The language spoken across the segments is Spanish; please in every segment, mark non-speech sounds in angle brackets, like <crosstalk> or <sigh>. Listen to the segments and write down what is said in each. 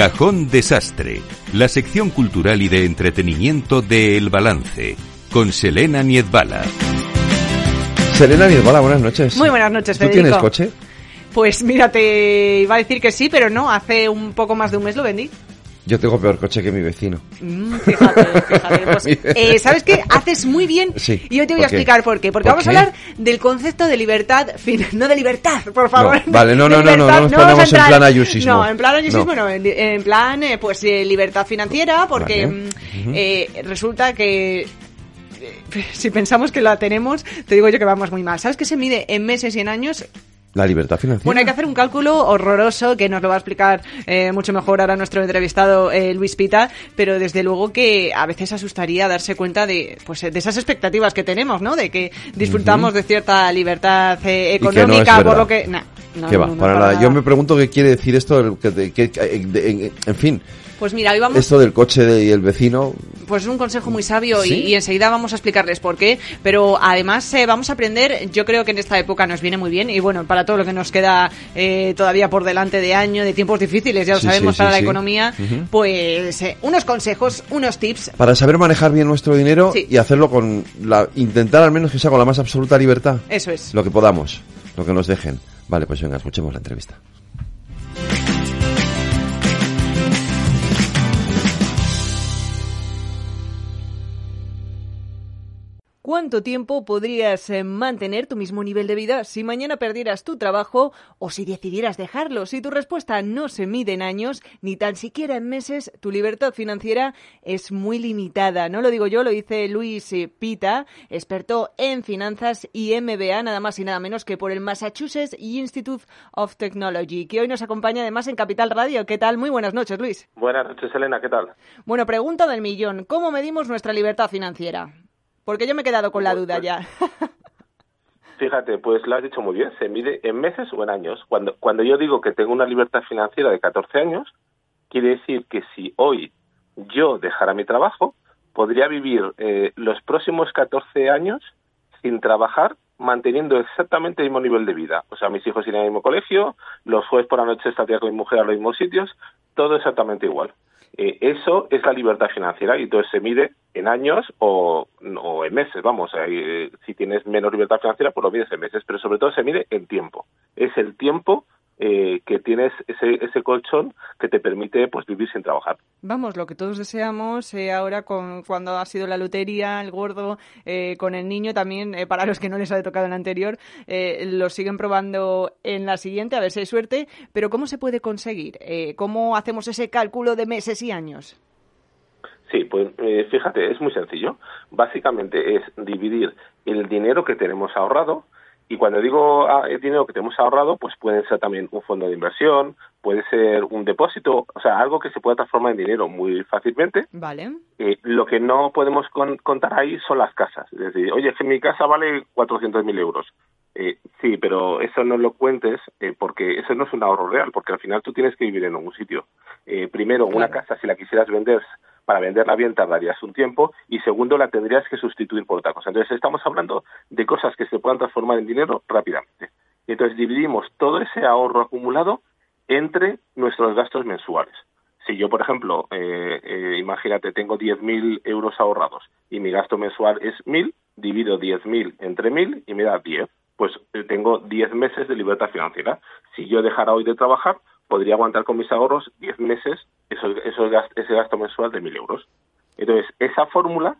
Cajón Desastre, la sección cultural y de entretenimiento de El Balance, con Selena Niezbala. Selena Niezbala, buenas noches. Muy buenas noches, ¿Tú Federico. tienes coche? Pues mira, te iba a decir que sí, pero no, hace un poco más de un mes lo vendí. Yo tengo peor coche que mi vecino. Mm, fíjate, fíjate. <laughs> Pues, eh, ¿Sabes qué? Haces muy bien Sí, y yo te voy a ¿por qué? explicar por qué. Porque ¿Por vamos qué? a hablar del concepto de libertad, fin- no de libertad, por favor. No, <laughs> vale, no, no, no, no, no nos ponemos en plan ayusismo. No, en plan ayusismo No. en, en plan, eh, pues, eh, libertad financiera, porque Vale. mm, eh, resulta que... eh, <laughs> Si pensamos que la tenemos, te digo yo que vamos muy mal. ¿Sabes que se mide en meses y en años? La libertad financiera. Bueno, hay que hacer un cálculo horroroso que nos lo va a explicar eh, mucho mejor ahora nuestro entrevistado eh, Luis Pita, pero desde luego que a veces asustaría darse cuenta de, pues, de esas expectativas que tenemos, ¿no? De que disfrutamos de cierta libertad eh, Y que no económica, por lo que... Nah, no, ¿Qué va? no, no, para para nada. Yo me pregunto qué quiere decir esto, que, de- que- eh, de- en, en fin, Pues mira, hoy vamos... esto del coche de- y el vecino. Pues es un consejo muy sabio y- ¿Sí? y, enseguida vamos a explicarles por qué. Pero además eh, vamos a aprender, yo creo que en esta época nos viene muy bien y bueno, para todo lo que nos queda eh, todavía por delante de año, de tiempos difíciles, ya lo Sí, sabemos sí, para sí, la economía, Ujú. pues eh, unos consejos, unos tips. Para saber manejar bien nuestro dinero y hacerlo con la. intentar al menos que sea con la más absoluta libertad. Eso es. Lo que podamos, lo que nos dejen. Vale, pues venga, escuchemos la entrevista. ¿Cuánto tiempo podrías eh, mantener tu mismo nivel de vida si mañana perdieras tu trabajo o si decidieras dejarlo? Si tu respuesta no se mide en años, ni tan siquiera en meses, tu libertad financiera es muy limitada. No lo digo yo, lo dice Luis eh, Pita, experto en finanzas y MBA, nada más y nada menos que por el Massachusetts Institute of Technology, que hoy nos acompaña además en Capital Radio. ¿Qué tal? Muy buenas noches, Luis. Buenas noches, Elena, ¿qué tal? Bueno, pregunta del millón. ¿Cómo medimos nuestra libertad financiera? Porque yo me he quedado con la Pues, duda pues, ya. <laughs> Fíjate, pues lo has dicho muy bien, se mide en meses o en años. Cuando, cuando yo digo que tengo una libertad financiera de 14 años, quiere decir que si hoy yo dejara mi trabajo, podría vivir eh, los próximos 14 años sin trabajar, manteniendo exactamente el mismo nivel de vida. O sea, mis hijos irían al mismo colegio, los jueves por la noche estaría con mi mujer a los mismos sitios, todo exactamente igual. Eh, eso es la libertad financiera y entonces se mide en años o, o en meses, vamos, eh, si tienes menos libertad financiera, pues lo mides en meses, pero sobre todo se mide en tiempo. Es el tiempo eh, que tienes ese, ese colchón que te permite pues vivir sin trabajar. Vamos, lo que todos deseamos eh, ahora con cuando ha sido la lotería, el gordo, eh, con el niño también, eh, para los que no les ha tocado en la anterior, lo siguen probando en la siguiente, a ver si hay suerte. Pero ¿cómo se puede conseguir? Eh, ¿Cómo hacemos ese cálculo de meses y años? Sí, pues fíjate, es muy sencillo. Básicamente es dividir el dinero que tenemos ahorrado y cuando digo ah, el dinero que tenemos ahorrado, pues puede ser también un fondo de inversión, puede ser un depósito, o sea, algo que se pueda transformar en dinero muy fácilmente. Vale. Eh, lo que no podemos con- contar ahí son las casas. Es decir, oye, es que mi casa vale 400.000 euros. Eh, sí, pero eso no lo cuentes eh, porque eso no es un ahorro real, porque al final tú tienes que vivir en algún sitio. Eh, primero, una casa, si la quisieras vender, para venderla bien tardarías un tiempo y segundo, la tendrías que sustituir por otra cosa. Entonces, estamos hablando de cosas que se puedan transformar en dinero rápidamente. Entonces, dividimos todo ese ahorro acumulado entre nuestros gastos mensuales. Si yo, por ejemplo, eh, eh, imagínate, tengo 10.000 euros ahorrados y mi gasto mensual es 1.000, divido 10.000 entre 1.000 y me da 10. Pues eh, tengo 10 meses de libertad financiera. Si yo dejara hoy de trabajar, podría aguantar con mis ahorros 10 meses esos, esos gas- ese gasto mensual de 1.000 euros. Entonces, esa fórmula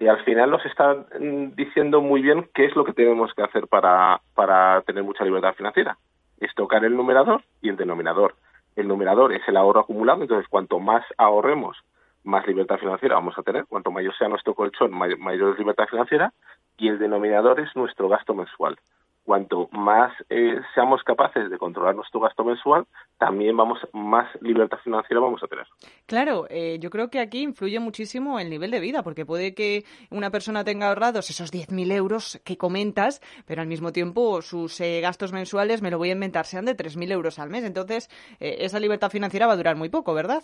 al final nos está mm, diciendo muy bien qué es lo que tenemos que hacer para, para tener mucha libertad financiera. Es tocar el numerador y el denominador. El numerador es el ahorro acumulado, entonces cuanto más ahorremos, más libertad financiera vamos a tener. Cuanto mayor sea nuestro colchón, may- mayor es libertad financiera. Y el denominador es nuestro gasto mensual. Cuanto más eh, seamos capaces de controlar nuestro gasto mensual, también vamos más libertad financiera vamos a tener. Claro, eh, yo creo que aquí influye muchísimo el nivel de vida, porque puede que una persona tenga ahorrados esos 10.000 euros que comentas, pero al mismo tiempo sus eh, gastos mensuales, me lo voy a inventar, sean de 3.000 euros al mes. Entonces, esa libertad financiera va a durar muy poco, ¿verdad?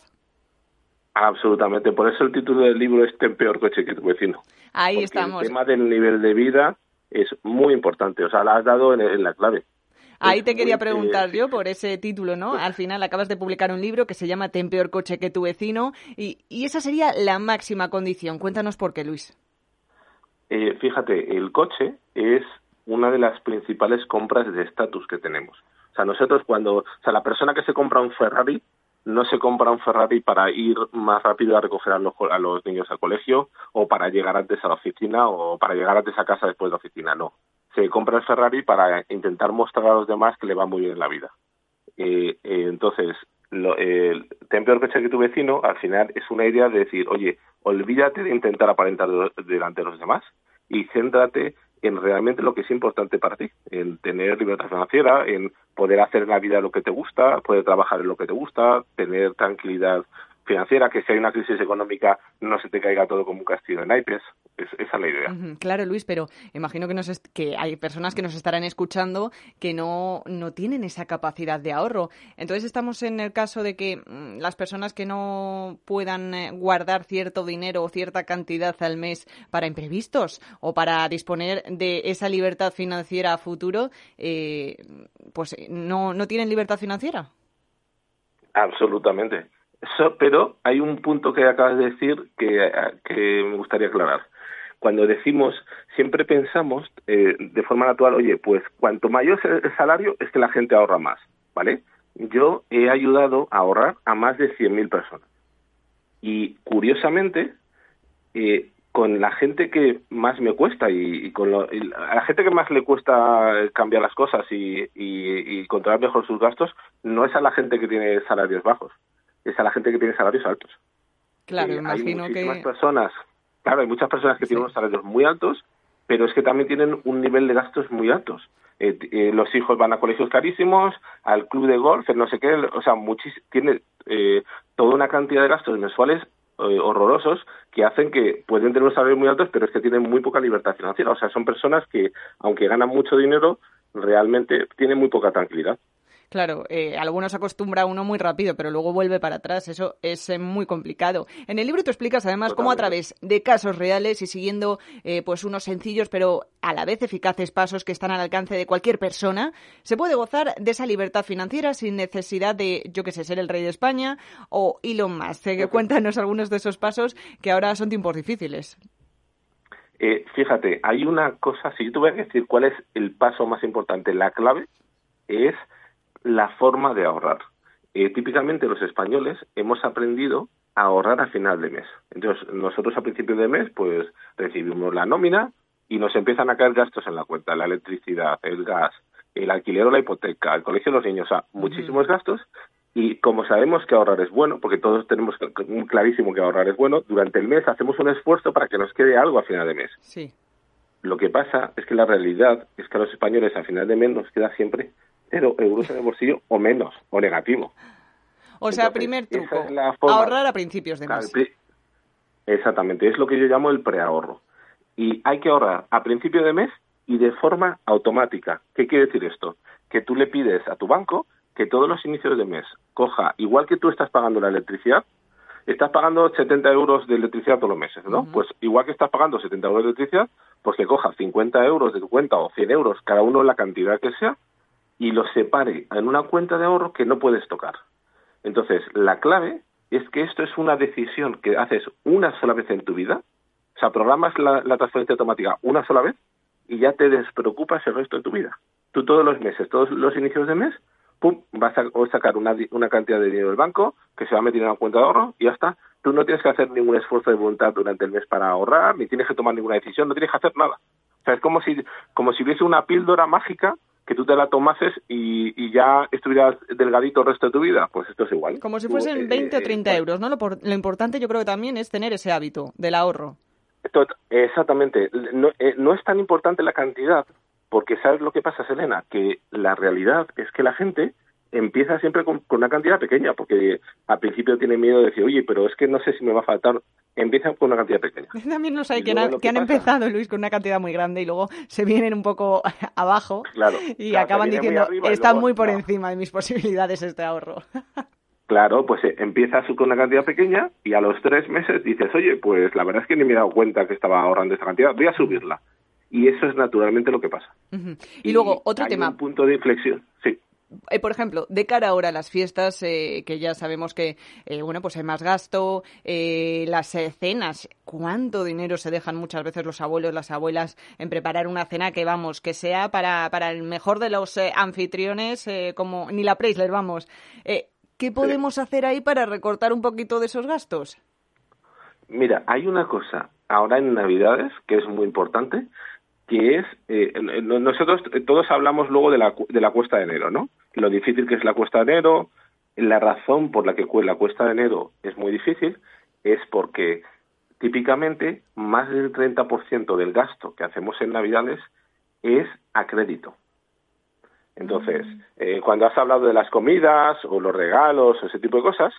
Absolutamente. Por eso el título del libro es Ten peor coche que tu vecino. Ahí estamos. El tema del nivel de vida es muy importante. O sea, la has dado en, la clave. Ahí te quería preguntar yo por ese título, ¿no? Al final acabas de publicar un libro que se llama Ten peor coche que tu vecino y, esa sería la máxima condición. Cuéntanos por qué, Luis. Eh, fíjate, el coche es una de las principales compras de estatus que tenemos. O sea, nosotros cuando, o sea, la persona que se compra un Ferrari no se compra un Ferrari para ir más rápido a recoger a los, a los niños al colegio o para llegar antes a la oficina o para llegar antes a casa después de la oficina, no. Se compra el Ferrari para intentar mostrar a los demás que le va muy bien en la vida. Eh, eh, entonces, lo, el ten peor coche que tu vecino, al final es una idea de decir, oye, olvídate de intentar aparentar delante de los demás y céntrate en realmente lo que es importante para ti, en tener libertad financiera, en poder hacer en la vida lo que te gusta, poder trabajar en lo que te gusta, tener tranquilidad financiera, que si hay una crisis económica no se te caiga todo como un castillo de naipes. Esa es la idea. Claro, Luis, pero imagino que, nos que hay personas que nos estarán escuchando que no, no tienen esa capacidad de ahorro. Entonces estamos en el caso de que mm, las personas que no puedan eh, guardar cierto dinero o cierta cantidad al mes para imprevistos o para disponer de esa libertad financiera a futuro, eh, pues no, no tienen libertad financiera. Absolutamente pero hay un punto que acabas de decir que, me gustaría aclarar. Cuando decimos, siempre pensamos eh, de forma natural, oye, pues cuanto mayor es el salario, es que la gente ahorra más, ¿vale? Yo he ayudado a ahorrar a más de 100.000 personas. Y curiosamente, eh, con la gente que más me cuesta y, con a la gente que más le cuesta cambiar las cosas y, y, controlar mejor sus gastos, no es a la gente que tiene salarios bajos es a la gente que tiene salarios altos. Claro, eh, imagino hay muchísimas personas, claro, hay muchas personas que tienen unos salarios muy altos, pero es que también tienen un nivel de gastos muy altos. Eh, eh, los hijos van a colegios carísimos, al club de golf, no sé qué, o sea, tiene toda una cantidad de gastos mensuales horrorosos que hacen que pueden tener unos salarios muy altos, pero es que tienen muy poca libertad financiera. O sea, son personas que, aunque ganan mucho dinero, realmente tienen muy poca tranquilidad. Claro, eh, algunos acostumbra uno muy rápido, pero luego vuelve para atrás. Eso es eh, muy complicado. En el libro tú explicas además cómo a través de casos reales y siguiendo eh, pues unos sencillos pero a la vez eficaces pasos que están al alcance de cualquier persona, se puede gozar de esa libertad financiera sin necesidad de, yo qué sé, ser el rey de España o Elon Musk. Cuéntanos algunos de esos pasos que ahora son tiempos difíciles. fíjate, hay una cosa, si yo tuviera que decir cuál es el paso más importante, la clave es la forma de ahorrar. Eh, típicamente los españoles hemos aprendido a ahorrar a final de mes. Entonces, nosotros a principio de mes, pues recibimos la nómina y nos empiezan a caer gastos en la cuenta, la electricidad, el gas, el alquiler o la hipoteca, el colegio de los niños, o sea, muchísimos gastos. Y como sabemos que ahorrar es bueno, porque todos tenemos clarísimo que ahorrar es bueno, durante el mes hacemos un esfuerzo para que nos quede algo a final de mes. Sí. Lo que pasa es que la realidad es que a los españoles a final de mes nos queda siempre cero euros en el bolsillo o menos, o negativo. O sea, primer truco, ahorrar a principios de mes. Exactamente, es lo que yo llamo el preahorro. Y hay que ahorrar a principio de mes y de forma automática. ¿Qué quiere decir esto? Que tú le pides a tu banco que todos los inicios de mes coja, igual que tú estás pagando la electricidad, estás pagando 70 euros de electricidad todos los meses, ¿no? Pues igual que estás pagando 70 euros de electricidad, pues que coja 50 euros de tu cuenta o 100 euros, cada uno en la cantidad que sea, y lo separe en una cuenta de ahorro que no puedes tocar. Entonces, la clave es que esto es una decisión que haces una sola vez en tu vida, o sea, programas la, transferencia automática una sola vez y ya te despreocupas el resto de tu vida. Tú todos los meses, todos los inicios de mes, pum, vas a sacar una, una cantidad de dinero del banco que se va a meter en una cuenta de ahorro y ya está. Tú no tienes que hacer ningún esfuerzo de voluntad durante el mes para ahorrar, ni tienes que tomar ninguna decisión, no tienes que hacer nada. O sea, es como si, como si hubiese una píldora mágica que tú te la tomases y, ya estuvieras delgadito el resto de tu vida, pues esto es igual. Como si fuesen 20 o 30 eh, euros, ¿no? Lo, lo, importante yo creo que también es tener ese hábito del ahorro. exactamente. No, eh, no es tan importante la cantidad, Porque ¿sabes lo que pasa, Selena? Que la realidad es que la gente empieza siempre con, una cantidad pequeña, porque al principio tiene miedo de decir, oye, pero es que no sé si me va a faltar. Empiezan con una cantidad pequeña. <laughs> También no sé que, han, empezado, Luis, con una cantidad muy grande y luego se vienen un poco <laughs> abajo y acaban diciendo, está muy por encima de mis <laughs> posibilidades este ahorro. Claro, pues eh, empiezas con una cantidad pequeña y a los tres meses dices, oye, pues la verdad es que ni me he dado cuenta que estaba ahorrando esta cantidad, voy a subirla. Y eso es naturalmente lo que pasa. y, luego, otro hay tema. Un punto de inflexión, sí. Eh, por ejemplo, de cara ahora a las fiestas, eh, que ya sabemos que, bueno, pues hay más gasto, las cenas, ¿cuánto dinero se dejan muchas veces los abuelos, las abuelas en preparar una cena que, vamos, que sea para, para el mejor de los anfitriones, como ni la Preisler, vamos? ¿Qué podemos hacer ahí para recortar un poquito de esos gastos? Mira, hay una cosa ahora en Navidades que es muy importante, que es, eh, nosotros todos hablamos luego de la, de la cuesta de enero, ¿no? Lo difícil que es la cuesta de enero, la razón por la que la cuesta de enero es muy difícil es porque típicamente más del 30% del gasto que hacemos en Navidades es a crédito. Entonces, eh, cuando has hablado de las comidas o los regalos o ese tipo de cosas,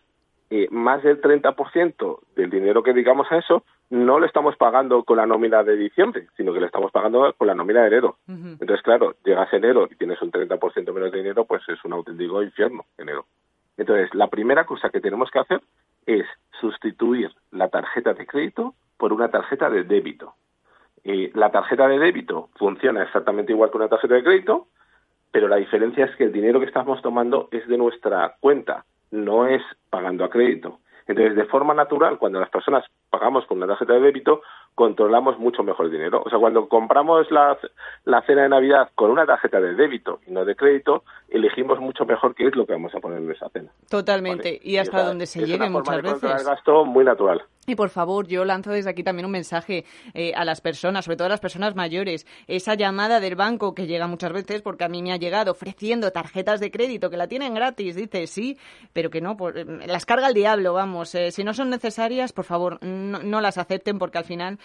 eh, más del 30% del dinero que dedicamos a eso no lo estamos pagando con la nómina de diciembre, sino que lo estamos pagando con la nómina de enero. Entonces, claro, llegas enero y tienes un 30% menos de dinero, pues es un auténtico infierno enero. Entonces, la primera cosa que tenemos que hacer es sustituir la tarjeta de crédito por una tarjeta de débito. Eh, la tarjeta de débito funciona exactamente igual que una tarjeta de crédito, pero la diferencia es que el dinero que estamos tomando es de nuestra cuenta, no es pagando a crédito. Entonces, de forma natural, cuando las personas pagamos con una tarjeta de débito, controlamos mucho mejor el dinero. O sea, cuando compramos la, la cena de Navidad con una tarjeta de débito y no de crédito, elegimos mucho mejor qué es lo que vamos a poner en esa cena. Totalmente. Y hasta donde se llegue muchas veces. Es gasto muy natural. Y por favor, yo lanzo desde aquí también un mensaje eh, a las personas, sobre todo a las personas mayores. Esa llamada del banco que llega muchas veces, porque a mí me ha llegado ofreciendo tarjetas de crédito que la tienen gratis, dice sí, pero que no, por, eh, las carga el diablo, vamos. Eh, si no son necesarias, por favor, no, las acepten porque al final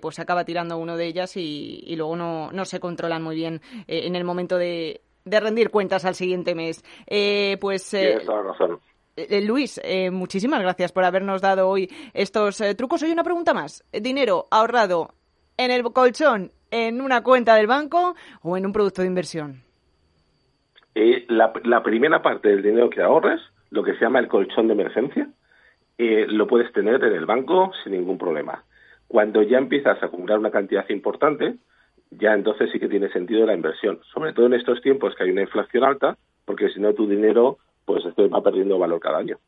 pues se acaba tirando uno de ellas y, luego no, no, se controlan muy bien en el momento de, de, rendir cuentas al siguiente mes. pues. Tienes toda razón. Eh, Luis, eh, muchísimas gracias por habernos dado hoy estos eh, trucos. Hoy una pregunta más. ¿Dinero ahorrado en el colchón, en una cuenta del banco o en un producto de inversión? La, la, primera parte del dinero que ahorres, lo que se llama el colchón de emergencia, lo puedes tener en el banco sin ningún problema. Cuando ya empiezas a acumular una cantidad importante, ya entonces sí que tiene sentido la inversión, sobre todo en estos tiempos que hay una inflación alta, porque si no tu dinero pues este va perdiendo valor cada año.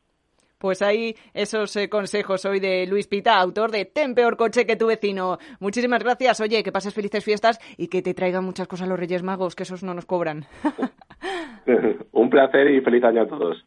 Pues ahí esos eh, consejos hoy de Luis Pita, autor de Ten peor coche que tu vecino. Muchísimas gracias. Oye, que pases felices fiestas y que te traigan muchas cosas los Reyes Magos, que esos no nos cobran. <laughs> Un placer y feliz año a todos.